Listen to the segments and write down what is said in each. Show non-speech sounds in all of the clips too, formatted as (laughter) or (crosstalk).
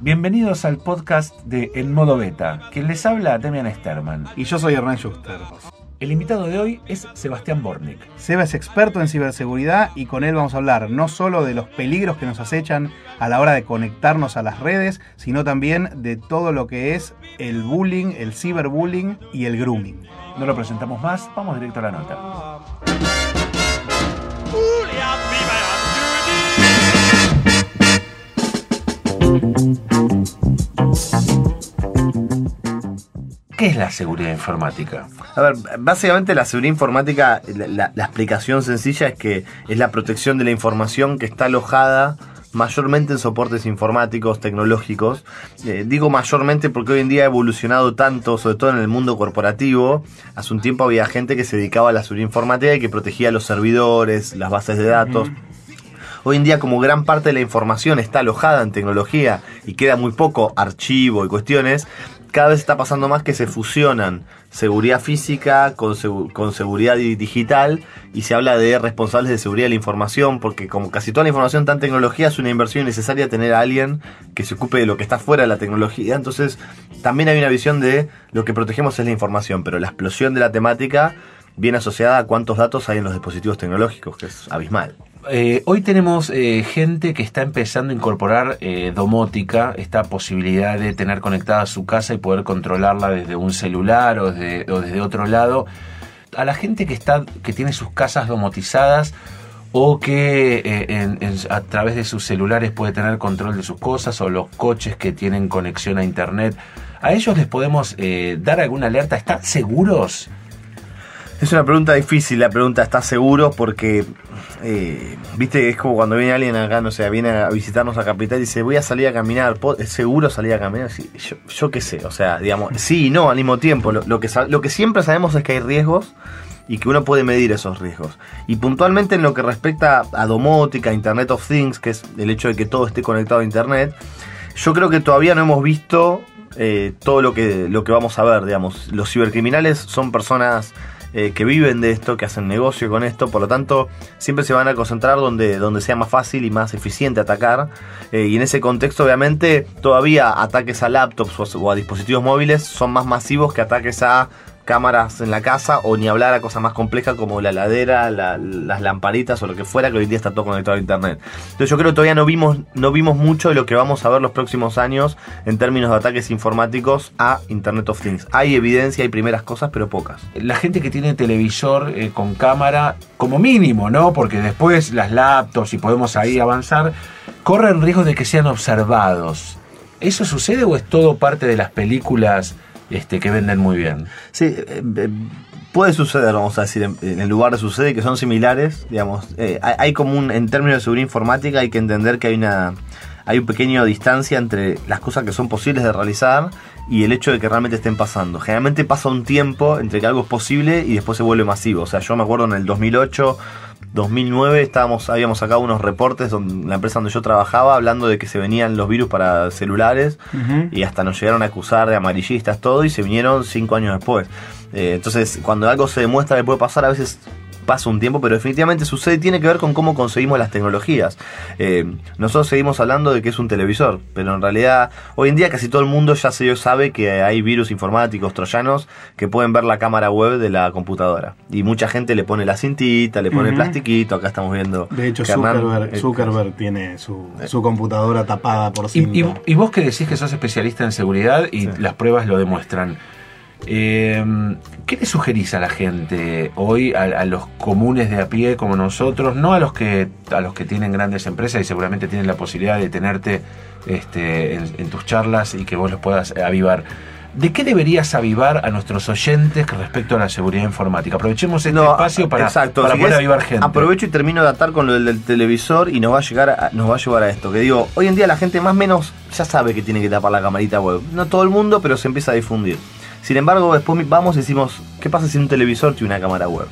Bienvenidos al podcast de En Modo Beta, quien les habla Demian Sterman. Y yo soy Hernán Schuster. El invitado de hoy es Sebastián Bornik. Seba es experto en ciberseguridad y con él vamos a hablar no solo de los peligros que nos acechan a la hora de conectarnos a las redes, sino también de todo lo que es el bullying, el ciberbullying y el grooming. No lo presentamos más, vamos directo a la nota. ¿Qué es la seguridad informática? A ver, básicamente la seguridad informática, la, la, explicación sencilla es que es la protección de la información que está alojada mayormente en soportes informáticos, tecnológicos. Eh, digo mayormente porque hoy en día ha evolucionado tanto, sobre todo en el mundo corporativo. Hace un tiempo había gente que se dedicaba a la seguridad informática y que protegía los servidores, las bases de datos. Hoy en día, como gran parte de la información está alojada en tecnología y queda muy poco archivo y cuestiones, cada vez está pasando más que se fusionan seguridad física con, con, seguridad digital y se habla de responsables de seguridad de la información porque como casi toda la información está en tecnología es una inversión necesaria tener a alguien que se ocupe de lo que está fuera de la tecnología. Entonces también hay una visión de lo que protegemos es la información pero la explosión de la temática viene asociada a cuántos datos hay en los dispositivos tecnológicos que es abismal eh, hoy tenemos eh, gente que está empezando a incorporar eh, domótica, esta posibilidad de tener conectada su casa y poder controlarla desde un celular o desde, otro lado. A la gente que, está, que tiene sus casas domotizadas o que a través de sus celulares puede tener control de sus cosas o los coches que tienen conexión a internet, ¿a ellos les podemos dar alguna alerta? ¿Están seguros? Es una pregunta difícil, la pregunta ¿estás seguro? Porque eh, viste, es como cuando viene alguien acá, no sé, viene a visitarnos a Capital y dice, voy a salir a caminar, ¿es seguro salir a caminar? yo, qué sé, o sea, digamos, sí y no al mismo tiempo. Lo, que, lo que siempre sabemos es que hay riesgos y que uno puede medir esos riesgos. Y puntualmente en lo que respecta a domótica, Internet of Things, que es el hecho de que todo esté conectado a Internet, yo creo que todavía no hemos visto eh, todo lo que, lo que vamos a ver, digamos. Los cibercriminales son personas eh, que viven de esto, que hacen negocio con esto, por lo tanto siempre se van a concentrar donde, donde sea más fácil y más eficiente atacar. Eh, y en ese contexto obviamente todavía ataques a laptops o a dispositivos móviles son más masivos que ataques a cámaras en la casa o ni hablar a cosas más complejas como la ladera, las lamparitas o lo que fuera que hoy día está todo conectado a internet. Entonces yo creo que todavía no vimos, no vimos mucho de lo que vamos a ver los próximos años en términos de ataques informáticos a Internet of Things. Hay evidencia, hay primeras cosas, pero pocas. La gente que tiene televisor eh, con cámara, como mínimo, ¿no? Porque después las laptops y podemos ahí avanzar, corren riesgo de que sean observados. ¿Eso sucede o es todo parte de las películas? Este, que venden muy bien. Sí, eh, eh, puede suceder, vamos a decir, en, el lugar de sucede que son similares, digamos. Eh, hay, como un, en términos de seguridad informática hay que entender que hay una hay un pequeño distancia entre las cosas que son posibles de realizar y el hecho de que realmente estén pasando. Generalmente pasa un tiempo entre que algo es posible y después se vuelve masivo. O sea, yo me acuerdo en el 2008 2009 estábamos, habíamos sacado unos reportes donde la empresa donde yo trabajaba hablando de que se venían los virus para celulares y hasta nos llegaron a acusar de amarillistas todo y se vinieron cinco años después. Eh, entonces, cuando algo se demuestra que puede pasar, a veces pasa un tiempo, pero definitivamente sucede y tiene que ver con cómo conseguimos las tecnologías. Eh, nosotros seguimos hablando de que es un televisor, pero en realidad hoy en día casi todo el mundo ya se sabe que hay virus informáticos troyanos que pueden ver la cámara web de la computadora. Y mucha gente le pone la cintita, le pone el plastiquito, acá estamos viendo. De hecho, Zuckerberg, tiene su, computadora tapada por sí. Y, vos que decís que sos especialista en seguridad y las pruebas lo demuestran. Eh, ¿Qué le sugerís a la gente hoy, a, los comunes de a pie como nosotros, no a los que a los que tienen grandes empresas y seguramente tienen la posibilidad de tenerte este, en, tus charlas y que vos los puedas avivar? ¿De qué deberías avivar a nuestros oyentes respecto a la seguridad informática? Aprovechemos este espacio para, para poder avivar gente. Aprovecho y termino de atar con lo del, televisor y nos va a llegar nos va a llevar a esto. Que digo, hoy en día la gente más o menos ya sabe que tiene que tapar la camarita web. No todo el mundo, pero se empieza a difundir. Sin embargo, después vamos y decimos, ¿qué pasa si un televisor tiene una cámara web?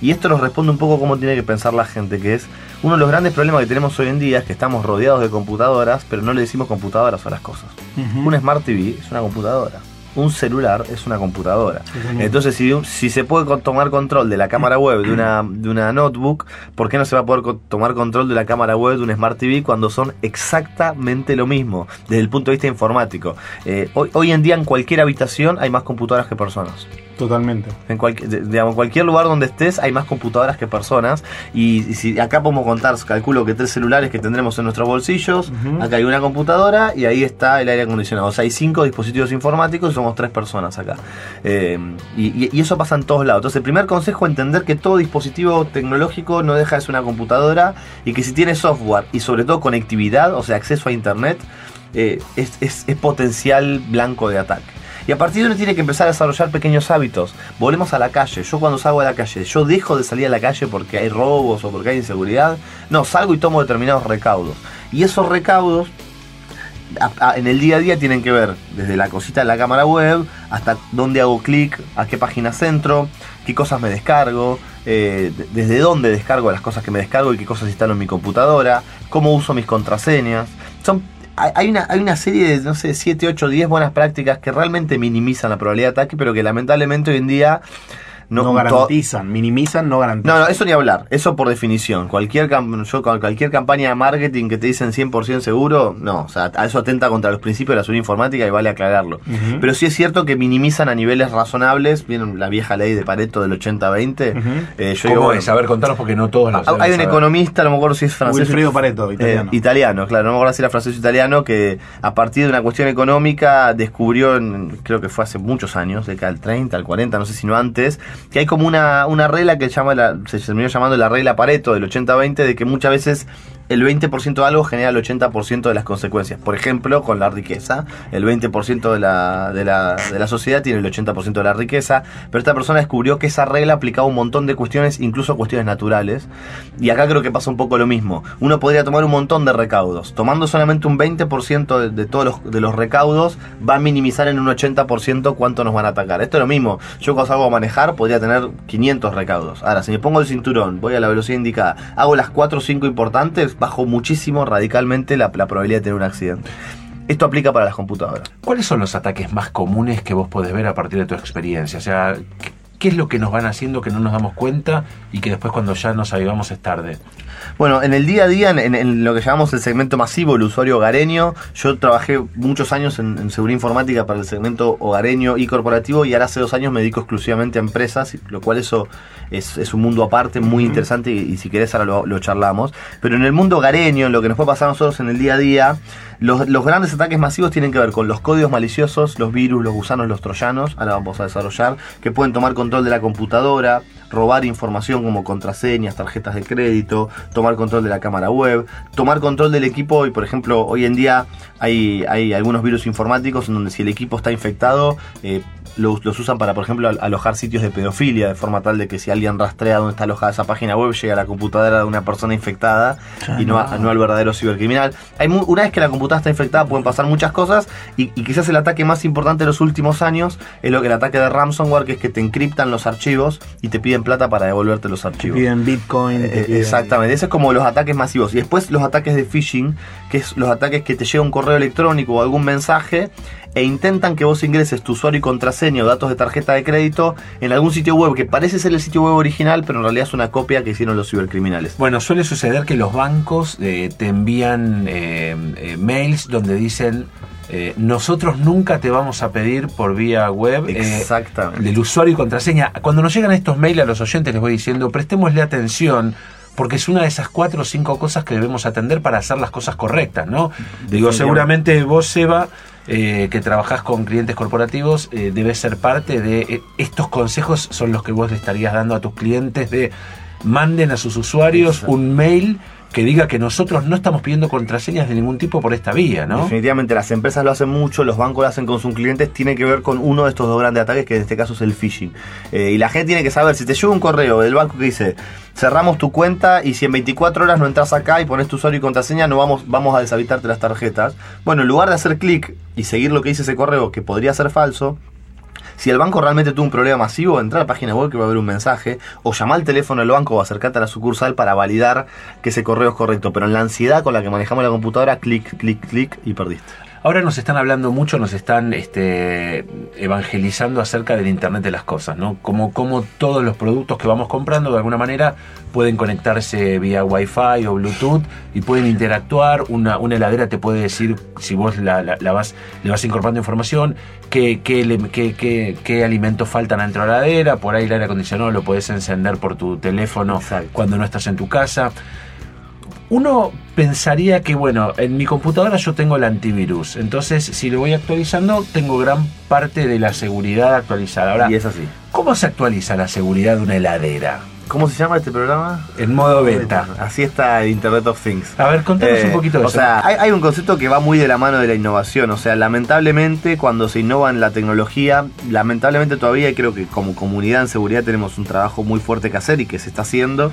Y esto nos responde un poco cómo tiene que pensar la gente, que es uno de los grandes problemas que tenemos hoy en día es que estamos rodeados de computadoras, pero no le decimos computadoras a las cosas. Un Smart TV es una computadora. Un celular es una computadora. Entonces, si, si se puede tomar control de la cámara web de una, de una notebook, ¿por qué no se va a poder co- tomar control de la cámara web de un Smart TV cuando son exactamente lo mismo desde el punto de vista informático? Eh, hoy, hoy en día en cualquier habitación hay más computadoras que personas. Totalmente. En cualquier, de- digamos, cualquier lugar donde estés hay más computadoras que personas. Y, y si acá podemos contar, calculo que tres celulares que tendremos en nuestros bolsillos. Acá hay una computadora y ahí está el aire acondicionado. O sea, hay cinco dispositivos informáticos y somos tres personas acá. Eh, y, y- y eso pasa en todos lados. Entonces, el primer consejo es entender que todo dispositivo tecnológico no deja de ser una computadora y que si tiene software y sobre todo conectividad, o sea, acceso a internet, eh, es, es- es potencial blanco de ataque. Y a partir de uno tiene que empezar a desarrollar pequeños hábitos. Volvemos a la calle. Yo cuando salgo a la calle, yo dejo de salir a la calle porque hay robos o porque hay inseguridad. No, salgo y tomo determinados recaudos. Y esos recaudos en el día a día tienen que ver desde la cosita de la cámara web hasta dónde hago clic, a qué página centro, qué cosas me descargo, eh, de- desde dónde descargo las cosas que me descargo y qué cosas instalo en mi computadora, cómo uso mis contraseñas. Son, hay, una, hay una serie de, no sé, 7, 8, 10 buenas prácticas que realmente minimizan la probabilidad de ataque, pero que lamentablemente hoy en día No, garantizan, minimizan, no garantizan. no, no, eso ni hablar, eso por definición. Cualquier, cam- yo, cualquier campaña de marketing que te dicen 100% seguro, no, o sea, a eso atenta contra los principios de la seguridad informática y vale aclararlo. Pero sí es cierto que minimizan a niveles razonables, vienen la vieja ley de Pareto del 80-20. Ujú. eh, yo ¿Cómo digo, bueno, es? A ver, contanos porque no todos lo hay un economista, no me acuerdo si es francés. Wilfredo Pareto, italiano. Eh, italiano, claro, no me acuerdo si era francés o italiano, que a partir de una cuestión económica descubrió, en- creo que fue hace muchos años, década del 30, al 40, no sé si no antes, que hay como una, una regla que llama la, se terminó llamando la regla Pareto del 80-20, de que muchas veces el 20% de algo genera el 80% de las consecuencias. Por ejemplo, con la riqueza, el 20% de la, de, la, de la sociedad tiene el 80% de la riqueza, pero esta persona descubrió que esa regla aplicaba un montón de cuestiones, incluso cuestiones naturales, y acá creo que pasa un poco lo mismo. Uno podría tomar un montón de recaudos. Tomando solamente un 20% de, de todos los, de los recaudos, va a minimizar en un 80% cuánto nos van a atacar. Esto es lo mismo. Yo cuando salgo a manejar podría tener 500 recaudos. Ahora, si me pongo el cinturón, voy a la velocidad indicada, hago las 4 o 5 importantes, bajo muchísimo, radicalmente, la, probabilidad de tener un accidente. Esto aplica para las computadoras. ¿Cuáles son los ataques más comunes que vos podés ver a partir de tu experiencia? ¿Qué, es lo que nos van haciendo que no nos damos cuenta y que después cuando ya nos avivamos es tarde? Bueno, en el día a día, en, en lo que llamamos el segmento masivo, el usuario hogareño, yo trabajé muchos años en, en seguridad informática para el segmento hogareño y corporativo y ahora hace dos años me dedico exclusivamente a empresas, lo cual eso es, es un mundo aparte muy interesante y, y si querés ahora lo, lo charlamos. Pero en el mundo hogareño, en lo que nos puede pasar a nosotros en el día a día, los, los grandes ataques masivos tienen que ver con los códigos maliciosos, los virus, los gusanos, los troyanos, ahora vamos a desarrollar, que pueden tomar control de la computadora, robar información como contraseñas, tarjetas de crédito, tomar control de la cámara web, tomar control del equipo. Y por ejemplo hoy en día hay, hay algunos virus informáticos en donde si el equipo está infectado eh, los, los usan para por ejemplo al- alojar sitios de pedofilia de forma tal de que si alguien rastrea dónde está alojada esa página web llega a la computadora de una persona infectada y no, a- no al verdadero cibercriminal. Hay mu- una vez que la computadora está infectada pueden pasar muchas cosas y, y quizás el ataque más importante de los últimos años es lo que el ataque de ransomware que es que te encriptan los archivos y te piden plata para devolverte los Te archivos. piden Bitcoin. te Eh, piden- Exactamente, ese es como los ataques masivos. Y después los ataques de phishing, que es los ataques que te llega un correo electrónico o algún mensaje e intentan que vos ingreses tu usuario y contraseña o datos de tarjeta de crédito en algún sitio web que parece ser el sitio web original, pero en realidad es una copia que hicieron los cibercriminales. Bueno, suele suceder que los bancos eh, te envían eh, eh, mails donde dicen eh, nosotros nunca te vamos a pedir por vía web eh, del usuario y contraseña. Cuando nos llegan estos mails a los oyentes les voy diciendo prestémosle atención porque es una de esas cuatro o cinco cosas que debemos atender para hacer las cosas correctas, ¿no? Digo, seguramente vos, Seba, eh, que trabajás con clientes corporativos, eh, debes ser parte de eh, estos consejos, son los que vos le estarías dando a tus clientes de manden a sus usuarios Exacto. un mail que diga que nosotros no estamos pidiendo contraseñas de ningún tipo por esta vía, ¿no? Definitivamente las empresas lo hacen mucho, los bancos lo hacen con sus clientes, tiene que ver con uno de estos dos grandes ataques que en este caso es el phishing. Eh, y la gente tiene que saber, si te llega un correo del banco que dice, cerramos tu cuenta y si en 24 horas no entras acá y pones tu usuario y contraseña, no vamos, vamos a deshabilitarte las tarjetas. Bueno, en lugar de hacer clic y seguir lo que dice ese correo, que podría ser falso, si el banco realmente tuvo un problema masivo, entra a la página web que va a haber un mensaje, o llama al teléfono del banco o acercate a la sucursal para validar que ese correo es correcto. Pero en la ansiedad con la que manejamos la computadora, clic, clic, clic y perdiste. Ahora nos están hablando mucho, nos están este, evangelizando acerca del Internet de las cosas, ¿no? Como, como todos los productos que vamos comprando de alguna manera pueden conectarse vía Wi-Fi o Bluetooth y pueden interactuar. Una, una heladera te puede decir, si vos la, la- la vas, le vas incorporando información, qué, qué, qué- qué- qué alimentos faltan dentro de la heladera. Por ahí el aire acondicionado lo puedes encender por tu teléfono Exacto. cuando no estás en tu casa. Uno pensaría que, bueno, en mi computadora yo tengo el antivirus, entonces si lo voy actualizando, tengo gran parte de la seguridad actualizada. Ahora, Y es así. ¿cómo se actualiza la seguridad de una heladera? ¿Cómo se llama este programa? En modo beta. Así está el Internet of Things. A ver, contanos Eh, un poquito de o eso. sea, hay, hay un concepto que va muy de la mano de la innovación. O sea, lamentablemente cuando se innova en la tecnología, lamentablemente todavía creo que como comunidad en seguridad tenemos un trabajo muy fuerte que hacer y que se está haciendo.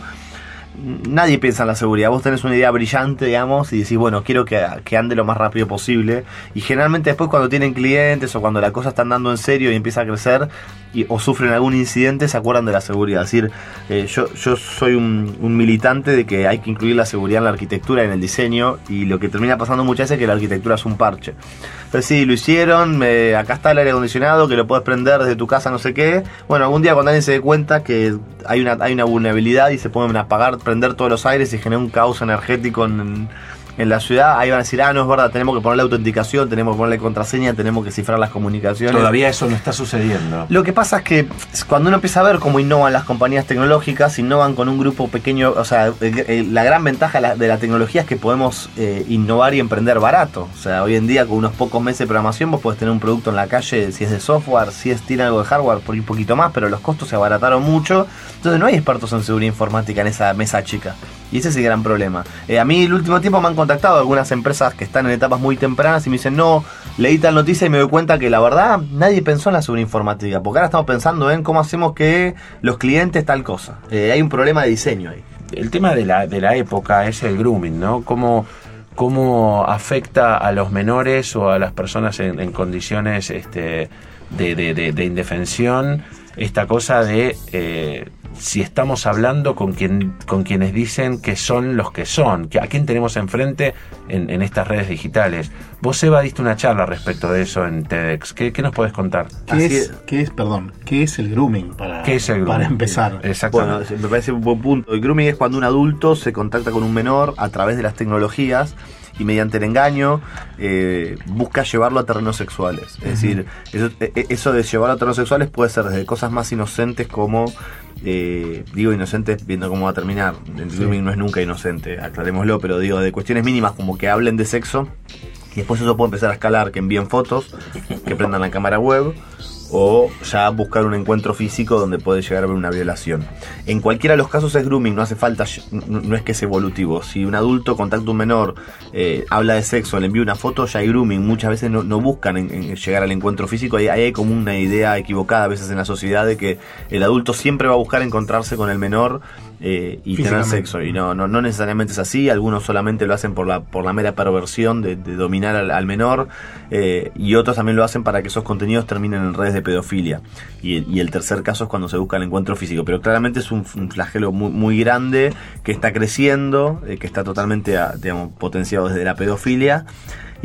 Nadie piensa en la seguridad. Vos tenés una idea brillante, digamos, y decís, bueno, quiero que, que ande lo más rápido posible. Y generalmente después cuando tienen clientes o cuando la cosa está andando en serio y empieza a crecer y, o sufren algún incidente, se acuerdan de la seguridad. Es decir, eh, yo, yo soy un, militante de que hay que incluir la seguridad en la arquitectura en el diseño. Y lo que termina pasando muchas veces es que la arquitectura es un parche. Pero sí, lo hicieron, me- acá está el aire acondicionado, que lo puedes prender desde tu casa, no sé qué. Bueno, algún día cuando alguien se dé cuenta que hay una, hay una vulnerabilidad y se pueden apagar, prender todos los aires y genera un caos energético en, en la ciudad, ahí van a decir, ah, no es verdad, tenemos que ponerle autenticación, tenemos que ponerle contraseña, tenemos que cifrar las comunicaciones. Todavía eso no está sucediendo. Lo que pasa es que cuando uno empieza a ver cómo innovan las compañías tecnológicas, innovan con un grupo pequeño, o sea, la gran ventaja de la- de la tecnología es que podemos eh, innovar y emprender barato. O sea, hoy en día con unos pocos meses de programación vos podés tener un producto en la calle, si es de software, si es tiene algo de hardware, por un poquito más, pero los costos se abarataron mucho. Entonces no hay expertos en seguridad informática en esa mesa chica. Y ese es el gran problema. Eh, a mí el último tiempo me han contactado algunas empresas que están en etapas muy tempranas y me dicen, no, leí tal noticia y me doy cuenta que la verdad nadie pensó en la seguridad informática. Porque ahora estamos pensando en cómo hacemos que los clientes tal cosa. Eh, hay un problema de diseño ahí. El tema de la, de la época es el grooming, ¿no? Cómo, cómo afecta a los menores o a las personas en, condiciones este, de indefensión esta cosa de eh, si estamos hablando con, quien, con quienes dicen que son los que son, que a quién tenemos enfrente en, en estas redes digitales. Vos, Eva, diste una charla respecto de eso en TEDx. ¿Qué, qué nos podés contar? ¿Qué es, es. qué es, perdón, qué es el grooming para, ¿Qué es el grooming? para empezar? Bueno, Exactamente. me parece un buen punto. El grooming es cuando un adulto se contacta con un menor a través de las tecnologías y mediante el engaño eh, busca llevarlo a terrenos sexuales. Es decir, eso, e- e- eso de llevarlo a terrenos sexuales puede ser desde cosas más inocentes como, eh, digo inocentes viendo cómo va a terminar. El grooming no es nunca inocente, aclarémoslo, pero digo de cuestiones mínimas como que hablen de sexo y después eso puede empezar a escalar, que envíen fotos, que prendan la cámara web o ya buscar un encuentro físico donde puede llegar a haber una violación. En cualquiera de los casos es grooming, no hace falta, no, es que es evolutivo. Si un adulto contacta a un menor, eh, habla de sexo, le envía una foto, ya hay grooming. Muchas veces no, buscan en- llegar al encuentro físico. Ahí hay como una idea equivocada a veces en la sociedad de que el adulto siempre va a buscar encontrarse con el menor eh, y tener sexo. Y no, no, no necesariamente es así. Algunos solamente lo hacen por la, por la mera perversión de, de dominar al, al menor. eh, y otros también lo hacen para que esos contenidos terminen en redes de pedofilia. Y, el- y el tercer caso es cuando se busca el encuentro físico. Pero claramente es un, un flagelo muy, muy grande que está creciendo, eh, que está totalmente digamos, potenciado desde la pedofilia.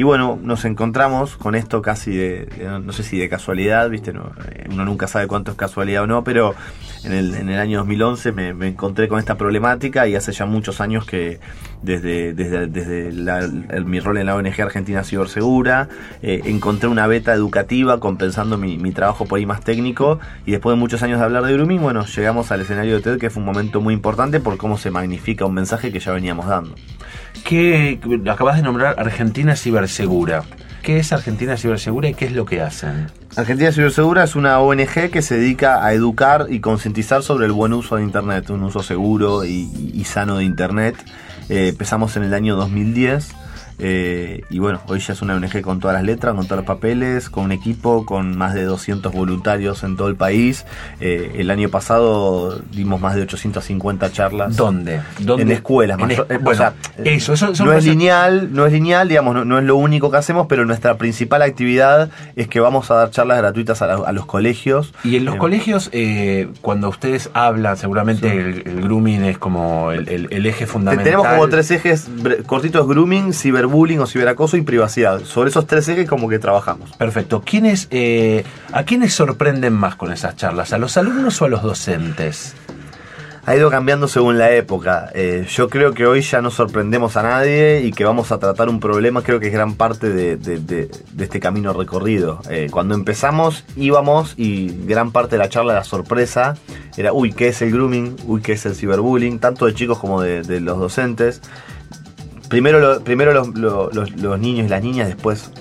Y bueno, nos encontramos con esto casi de, no sé si de casualidad, ¿viste? No, eh, uno nunca sabe cuánto es casualidad o no, pero en el, en el año 2011 me, me encontré con esta problemática y hace ya muchos años que desde, desde, desde la- el- mi rol en la ONG Argentina Cibersegura, eh, encontré una beta educativa compensando mi, mi trabajo por ahí más técnico y después de muchos años de hablar de grooming, bueno, llegamos al escenario de TED que fue un momento muy importante por cómo se magnifica un mensaje que ya veníamos dando. ¿Qué, acabas de nombrar Argentina Cibersegura. ¿Qué es Argentina Cibersegura y qué es lo que hacen? Argentina Cibersegura es una ONG que se dedica a educar y concientizar sobre el buen uso de Internet, un uso seguro y, y sano de Internet. Eh, empezamos en el año 2010 eh, y bueno, hoy ya es una ONG con todas las letras, con todos los papeles, con un equipo, con más de 200 voluntarios en todo el país. Eh, el año pasado dimos más de 850 charlas. ¿Dónde? ¿Dónde? En escuelas, En mayor- es- eh, o bueno, sea, eso, eso, eso no es lineal, no es lineal, digamos, no, no es lo único que hacemos, pero nuestra principal actividad es que vamos a dar charlas gratuitas a, la- a los colegios. Y en los Eh, colegios, cuando ustedes hablan, seguramente el, el grooming es como el, el- el eje fundamental. Tenemos como tres ejes cortitos: grooming, cyberbullying ciberbullying o ciberacoso y privacidad. Sobre esos tres ejes como que trabajamos. Perfecto. ¿Quiénes, eh, ¿A quiénes sorprenden más con esas charlas? ¿A los alumnos o a los docentes? ha ido cambiando según la época. Eh, yo creo que hoy ya no sorprendemos a nadie y que vamos a tratar un problema, creo que es gran parte de, este camino recorrido. Eh, cuando empezamos íbamos y gran parte de la charla era sorpresa. Era, uy, ¿qué es el grooming? Uy, ¿qué es el ciberbullying? Tanto de chicos como de los docentes primero, los, niños y las niñas, después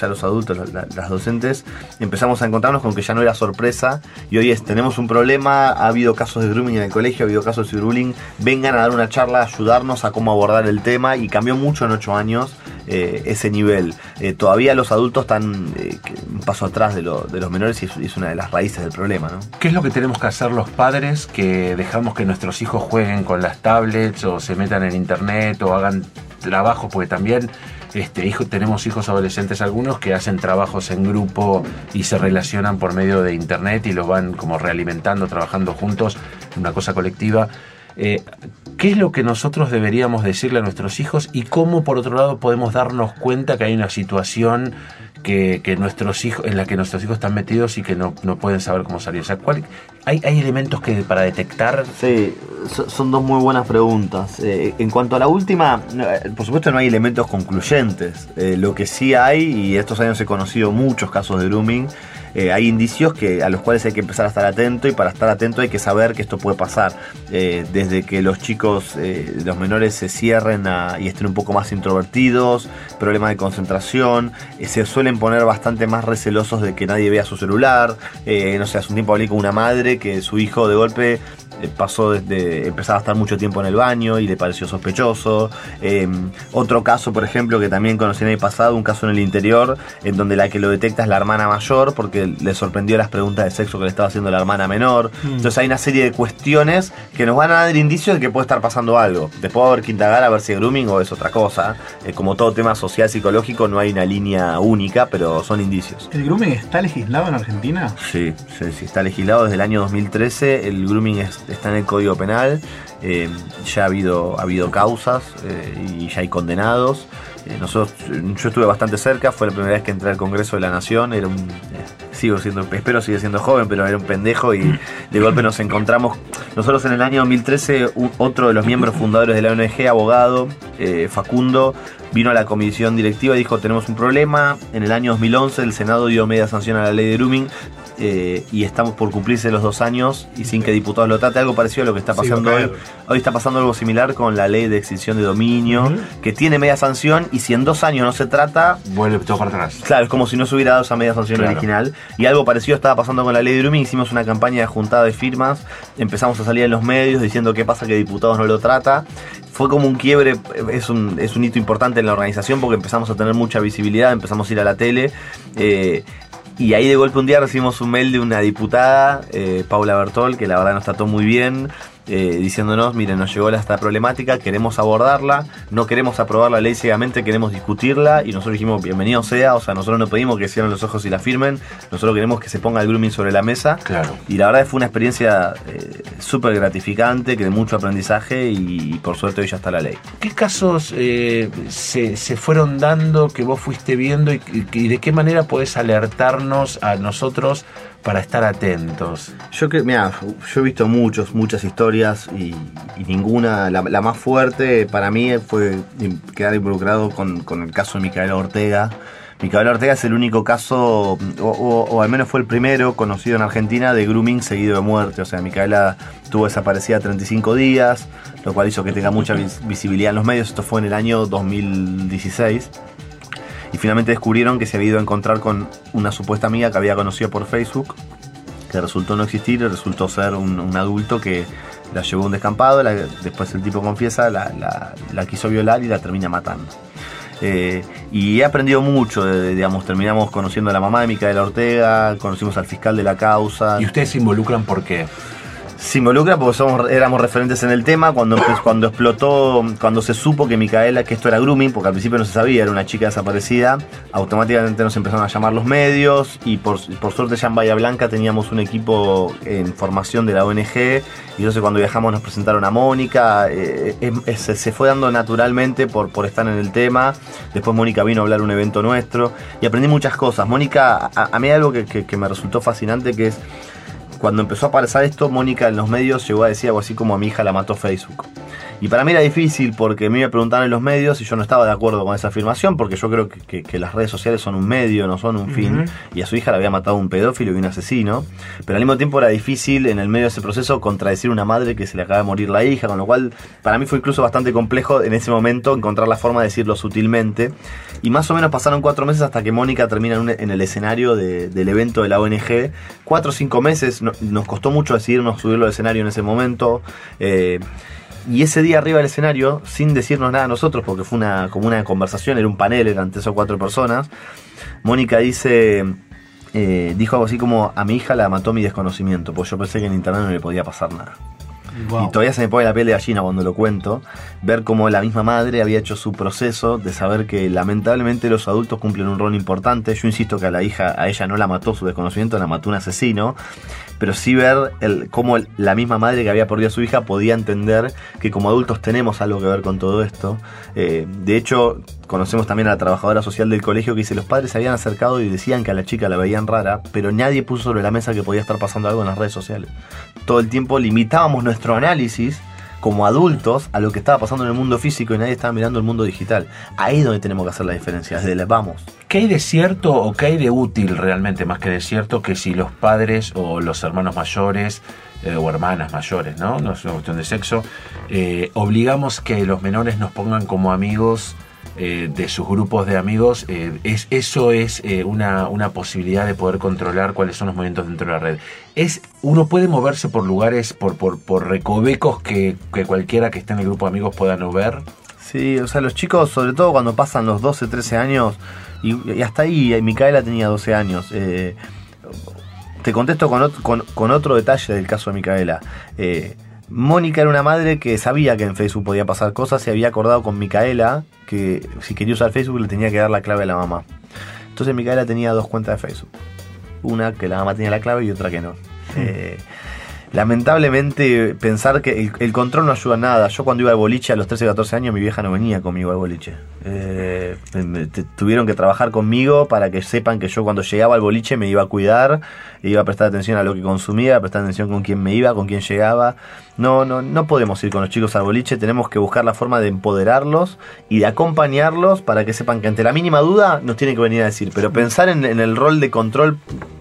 ya los adultos, las docentes, empezamos a encontrarnos con que ya no era sorpresa y hoy es, tenemos un problema, ha habido casos de grooming en el colegio, ha habido casos de ciberbullying, vengan a dar una charla, ayudarnos a cómo abordar el tema y cambió mucho en ocho años eh, ese nivel. Eh, todavía los adultos están eh, un paso atrás de, los menores y es, una de las raíces del problema. ¿no? ¿Qué es lo que tenemos que hacer los padres que dejamos que nuestros hijos jueguen con las tablets o se metan en internet o hagan trabajos? Porque también este, hijo, tenemos hijos adolescentes algunos que hacen trabajos en grupo y se relacionan por medio de internet y los van como realimentando, trabajando juntos, una cosa colectiva. Eh, ¿Qué es lo que nosotros deberíamos decirle a nuestros hijos y cómo por otro lado podemos darnos cuenta que hay una situación que, nuestros hijos, en la que nuestros hijos están metidos y que no, pueden saber cómo salir? O sea, hay, hay elementos que para detectar? Sí, son dos muy buenas preguntas. Eh, en cuanto a la última, eh, por supuesto no hay elementos concluyentes. lo que sí hay, y estos años he conocido muchos casos de grooming, eh, hay indicios que, a los cuales hay que empezar a estar atento y para estar atento hay que saber que esto puede pasar. Eh, desde que los chicos, eh, los menores se cierren y estén un poco más introvertidos, problemas de concentración, se suelen poner bastante más recelosos de que nadie vea su celular. no sé, hace un tiempo hablé con una madre que su hijo de golpe pasó desde empezar a estar mucho tiempo en el baño y le pareció sospechoso. Em, otro caso, por ejemplo, que también conocí en el pasado, un caso en el interior, en donde la que lo detecta es la hermana mayor, porque le sorprendió las preguntas de sexo que le estaba haciendo la hermana menor. Mm. Entonces hay una serie de cuestiones que nos van a dar indicios de que puede estar pasando algo. Después va a haber que indagar a ver si es grooming o es otra cosa. Eh, como todo tema social psicológico, no hay una línea única, pero son indicios. ¿El grooming está legislado en Argentina? Sí, sí, sí, está legislado desde el año 2013. El grooming es está en el Código Penal, eh, ya ha habido, ha habido causas eh, y ya hay condenados. Eh, nosotros, yo estuve bastante cerca, fue la primera vez que entré al Congreso de la Nación, era un, sigo siendo, espero sigue siendo joven, pero era un pendejo y de golpe nos encontramos. Nosotros en el año 2013, otro de los miembros fundadores de la ONG, abogado, Facundo, vino a la comisión directiva y dijo tenemos un problema. En el año 2011 el Senado dio media sanción a la ley de grooming eh, y estamos por cumplirse los dos años y sin que diputados lo trate, algo parecido a lo que está pasando hoy. Hoy está pasando algo similar con la ley de extinción de dominio, que tiene media sanción y si en dos años no se trata... Vuelve todo para atrás. Claro, es como si no se hubiera dado esa media sanción original. Y algo parecido estaba pasando con la ley de grooming, hicimos una campaña de juntada de firmas, empezamos a salir en los medios diciendo qué pasa que diputados no lo trata fue como un quiebre, es un, es un hito importante en la organización porque empezamos a tener mucha visibilidad, empezamos a ir a la tele. Eh, y ahí de golpe un día recibimos un mail de una diputada, eh, Paula Bertol, que la verdad nos trató muy bien, eh, diciéndonos, miren, nos llegó esta problemática, queremos abordarla, no queremos aprobar la ley ciegamente, queremos discutirla y nosotros dijimos, bienvenido sea, o sea, nosotros no pedimos que cierren los ojos y la firmen, nosotros queremos que se ponga el grooming sobre la mesa. Claro. Y la verdad fue una experiencia eh, súper gratificante, que de mucho aprendizaje y, por suerte hoy ya está la ley. ¿Qué casos eh, se, fueron dando que vos fuiste viendo y, y de qué manera podés alertarnos a nosotros para estar atentos? Yo que, mira, yo he visto muchos, muchas historias y, ninguna, la, más fuerte para mí fue quedar involucrado con, el caso de Micaela Ortega. Micaela Ortega es el único caso, o, al menos fue el primero conocido en Argentina de grooming seguido de muerte. O sea, Micaela estuvo desaparecida 35 días, lo cual hizo que tenga mucha visibilidad en los medios. Esto fue en el año 2016 y finalmente descubrieron que se había ido a encontrar con una supuesta amiga que había conocido por Facebook, que resultó no existir y resultó ser un, adulto que la llevó a un descampado, después el tipo confiesa, la, quiso violar y la termina matando. Eh, y he aprendido mucho, digamos, terminamos conociendo a la mamá de Micaela Ortega, conocimos al fiscal de la causa. ¿Y ustedes se involucran por qué? Se involucra porque somos, éramos referentes en el tema cuando, cuando explotó, cuando se supo que Micaela, que esto era grooming, porque al principio no se sabía, era una chica desaparecida, automáticamente nos empezaron a llamar los medios y por, por suerte ya en Bahía Blanca teníamos un equipo en formación de la ONG y entonces cuando viajamos nos presentaron a Mónica, eh, se- fue dando naturalmente por, estar en el tema, después Mónica vino a hablar un evento nuestro y aprendí muchas cosas. Mónica, a, mí hay algo que me resultó fascinante que es cuando empezó a aparecer esto, Mónica en los medios llegó a decir algo así como mi hija la mató Facebook. Y para mí era difícil porque a mí me preguntaban en los medios y yo no estaba de acuerdo con esa afirmación porque yo creo que, que- que las redes sociales son un medio, no son un fin. Y a su hija la había matado un pedófilo y un asesino. Pero al mismo tiempo era difícil en el medio de ese proceso contradecir a una madre que se le acaba de morir la hija, con lo cual para mí fue incluso bastante complejo en ese momento encontrar la forma de decirlo sutilmente. Y más o menos pasaron cuatro meses hasta que Mónica termina en, un- en el escenario de- del evento de la ONG. Cuatro o cinco meses, no- nos costó mucho decidirnos subirlo al escenario en ese momento. eh, y ese día arriba del escenario, sin decirnos nada a nosotros, porque fue una, como una conversación, era un panel, eran tres o cuatro personas, Mónica dice, eh, dijo algo así como, a mi hija la mató mi desconocimiento, porque yo pensé que en internet no le podía pasar nada. Wow. Y todavía se me pone la piel de gallina cuando lo cuento, ver cómo la misma madre había hecho su proceso de saber que lamentablemente los adultos cumplen un rol importante. Yo insisto que a la hija, a ella no la mató su desconocimiento, la mató un asesino, pero sí ver el, cómo el- la misma madre que había perdido a su hija podía entender que como adultos tenemos algo que ver con todo esto. Eh, de hecho, conocemos también a la trabajadora social del colegio que dice los padres se habían acercado y decían que a la chica la veían rara, pero nadie puso sobre la mesa que podía estar pasando algo en las redes sociales. Todo el tiempo limitábamos nuestro análisis como adultos a lo que estaba pasando en el mundo físico y nadie estaba mirando el mundo digital. Ahí es donde tenemos que hacer la diferencia, desde el vamos. ¿Qué hay de cierto o qué hay de útil realmente, más que de cierto, que si los padres o los hermanos mayores eh, o hermanas mayores, ¿no? No es una cuestión de sexo, eh, obligamos que los menores nos pongan como amigos eh, de sus grupos de amigos, eh, es, eso es eh, una, una posibilidad de poder controlar cuáles son los movimientos dentro de la red. Es, uno puede moverse por lugares, por, por, por recovecos que, que cualquiera que esté en el grupo de amigos pueda no ver. Sí, o sea, los chicos, sobre todo cuando pasan los 12, 13 años, y, hasta ahí, Micaela tenía 12 años. te contesto con, con- con otro detalle del caso de Micaela. Mónica era una madre que sabía que en Facebook podía pasar cosas y había acordado con Micaela que si quería usar Facebook le tenía que dar la clave a la mamá. Entonces Micaela tenía dos cuentas de Facebook. Una que la mamá tenía la clave y otra que no. Eh, lamentablemente pensar que el, el control no ayuda en nada. Yo cuando iba al boliche a los 13 14 años mi vieja no venía conmigo al boliche. Eh, tuvieron que trabajar conmigo para que sepan que yo cuando llegaba al boliche me iba a cuidar, iba a prestar atención a lo que consumía, a prestar atención con quién me iba, con quién llegaba. No, no, no podemos ir con los chicos al boliche, tenemos que buscar la forma de empoderarlos y de acompañarlos para que sepan que ante la mínima duda nos tienen que venir a decir. Pero pensar en, en el rol de control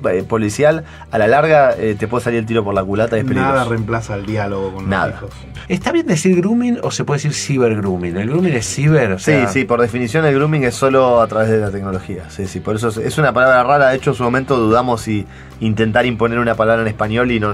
eh, policial, a la larga eh, te puede salir el tiro por la culata y es peligroso. Nada reemplaza el diálogo con Nada. los hijos. ¿Está bien decir grooming o se puede decir cibergrooming? ¿El grooming es ciber? O sea, Sí, sí, por definición el grooming es solo a través de la tecnología. Sí, sí, por eso es, es una palabra rara. De hecho, en su momento dudamos si intentar imponer una palabra en español y no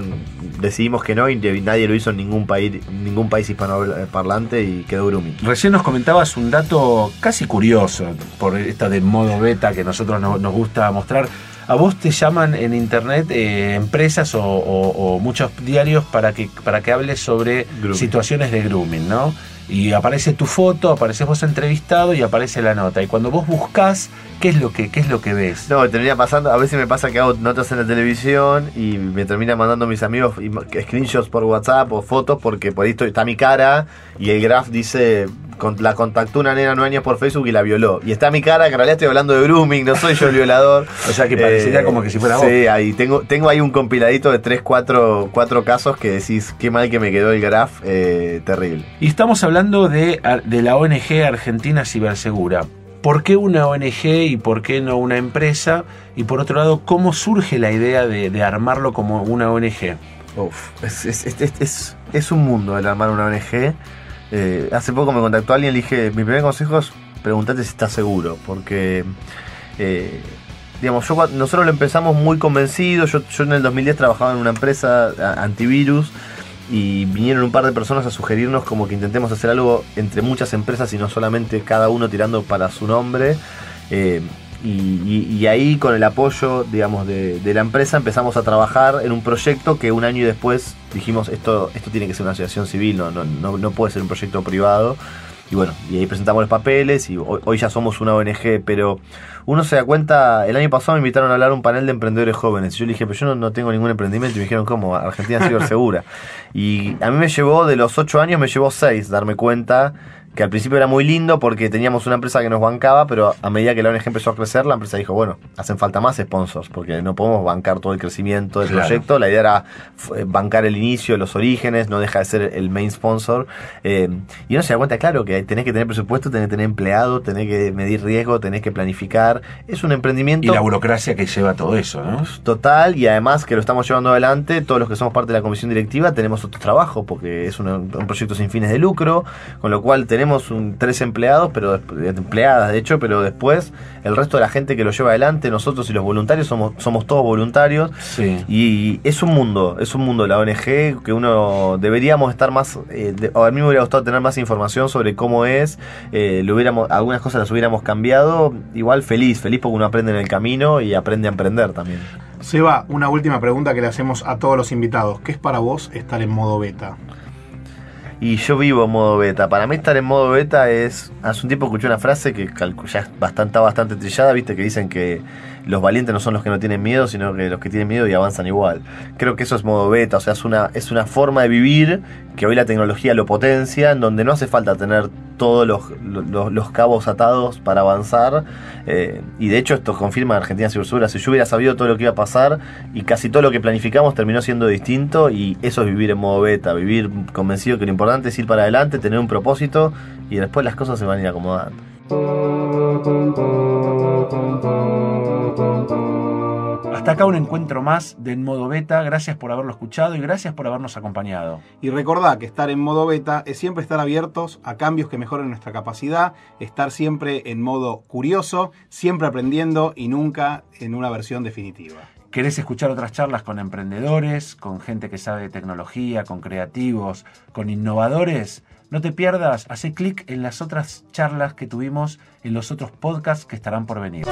decidimos que no y nadie lo hizo en ningún país, ningún país hispanoparlante y quedó grooming. Recién nos comentabas un dato casi curioso, por esta de modo beta que nosotros no- nos gusta mostrar. A vos te llaman en internet eh, empresas o, o- o muchos diarios para que, para que hables sobre Grooming. situaciones de grooming, ¿no? Y aparece tu foto, apareces vos entrevistado y aparece la nota. Y cuando vos buscás, ¿qué es lo que, qué es lo que ves? No, me termina pasando, a veces me pasa que hago notas en la televisión y me termina mandando mis amigos screenshots por WhatsApp o fotos porque por ahí estoy- está mi cara y el graph dice con- la contactó una nena nueve años por Facebook y la violó. Y está mi cara que en realidad estoy hablando de grooming, no soy yo el (laughs) violador. O sea que parecería como que si fuera vos. Sí, ahí tengo, tengo ahí un compiladito de tres, cuatro, cuatro casos que decís qué mal que me quedó el graph, eh, terrible. Y estamos hablando de, de la ONG Argentina Cibersegura. ¿Por qué una ONG y por qué no una empresa? Y por otro lado, ¿cómo surge la idea de, armarlo como una ONG? Uf, es, es, un mundo el armar una ONG. Eh, hace poco me contactó alguien y le dije, mi primer consejo es preguntarte si estás seguro, porque eh, digamos, nosotros lo empezamos muy convencidos, yo, en el 2010 trabajaba en una empresa antivirus y vinieron un par de personas a sugerirnos como que intentemos hacer algo entre muchas empresas y no solamente cada uno tirando para su nombre. Eh, y, ahí con el apoyo, digamos, de, de la empresa empezamos a trabajar en un proyecto que un año después dijimos, esto, esto tiene que ser una asociación civil, no, no, no, no puede ser un proyecto privado. Y bueno, y ahí presentamos los papeles y hoy, hoy ya somos una ONG, pero uno se da cuenta, el año pasado me invitaron a hablar a un panel de emprendedores jóvenes. Yo le dije, pero yo no, tengo ningún emprendimiento. Y me dijeron, ¿cómo? Argentina Cibersegura. y a mí me llevó, de los ocho años, me llevó seis darme cuenta que al principio era muy lindo porque teníamos una empresa que nos bancaba, pero a medida que la ONG empezó a crecer, la empresa dijo, bueno, hacen falta más sponsors, porque no podemos bancar todo el crecimiento del Claro. proyecto. La idea era f- bancar el inicio, los orígenes, no deja de ser el main sponsor. Eh, y uno se da cuenta, claro, que tenés que tener presupuesto, tenés que tener empleado, tenés que medir riesgo, tenés que planificar. Es un emprendimiento Y la burocracia que lleva todo eso, ¿no? total y además que lo estamos llevando adelante, todos los que somos parte de la comisión directiva tenemos otro trabajo porque es un, un proyecto sin fines de lucro, con lo cual tenemos un, tres empleados, pero empleadas de hecho, pero después el resto de la gente que lo lleva adelante, nosotros y los voluntarios somos, somos todos voluntarios Sí. y es un mundo, es un mundo la ONG que uno deberíamos estar más, eh, de- a mí me hubiera gustado tener más información sobre cómo es, eh, lo hubiéramos, algunas cosas las hubiéramos cambiado, igual feliz, feliz porque uno aprende en el camino y aprende a emprender también. Seba, una última pregunta que le hacemos a todos los invitados. ¿Qué es para vos estar en modo beta? Y yo vivo en modo beta. Para mí estar en modo beta es... Hace un tiempo escuché una frase que ya bastante, está bastante trillada, viste, que dicen que los valientes no son los que no tienen miedo, sino que los que tienen miedo y avanzan igual. Creo que eso es modo beta, o sea, es una, es una forma de vivir que hoy la tecnología lo potencia, en donde no hace falta tener todos los, los, cabos atados para avanzar. eh, y de hecho esto confirma Argentina Cibersegura. Si yo hubiera sabido todo lo que iba a pasar y casi todo lo que planificamos terminó siendo distinto y eso es vivir en modo beta, vivir convencido que lo importante es ir para adelante, tener un propósito y después las cosas se van a ir acomodando. Hasta acá un encuentro más de En Modo Beta. Gracias por haberlo escuchado y gracias por habernos acompañado. Y recordá que estar en modo beta es siempre estar abiertos a cambios que mejoren nuestra capacidad, estar siempre en modo curioso, siempre aprendiendo y nunca en una versión definitiva. ¿Querés escuchar otras charlas con emprendedores, con gente que sabe de tecnología, con creativos, con innovadores? No te pierdas, hace clic en las otras charlas que tuvimos en los otros podcasts que estarán por venir.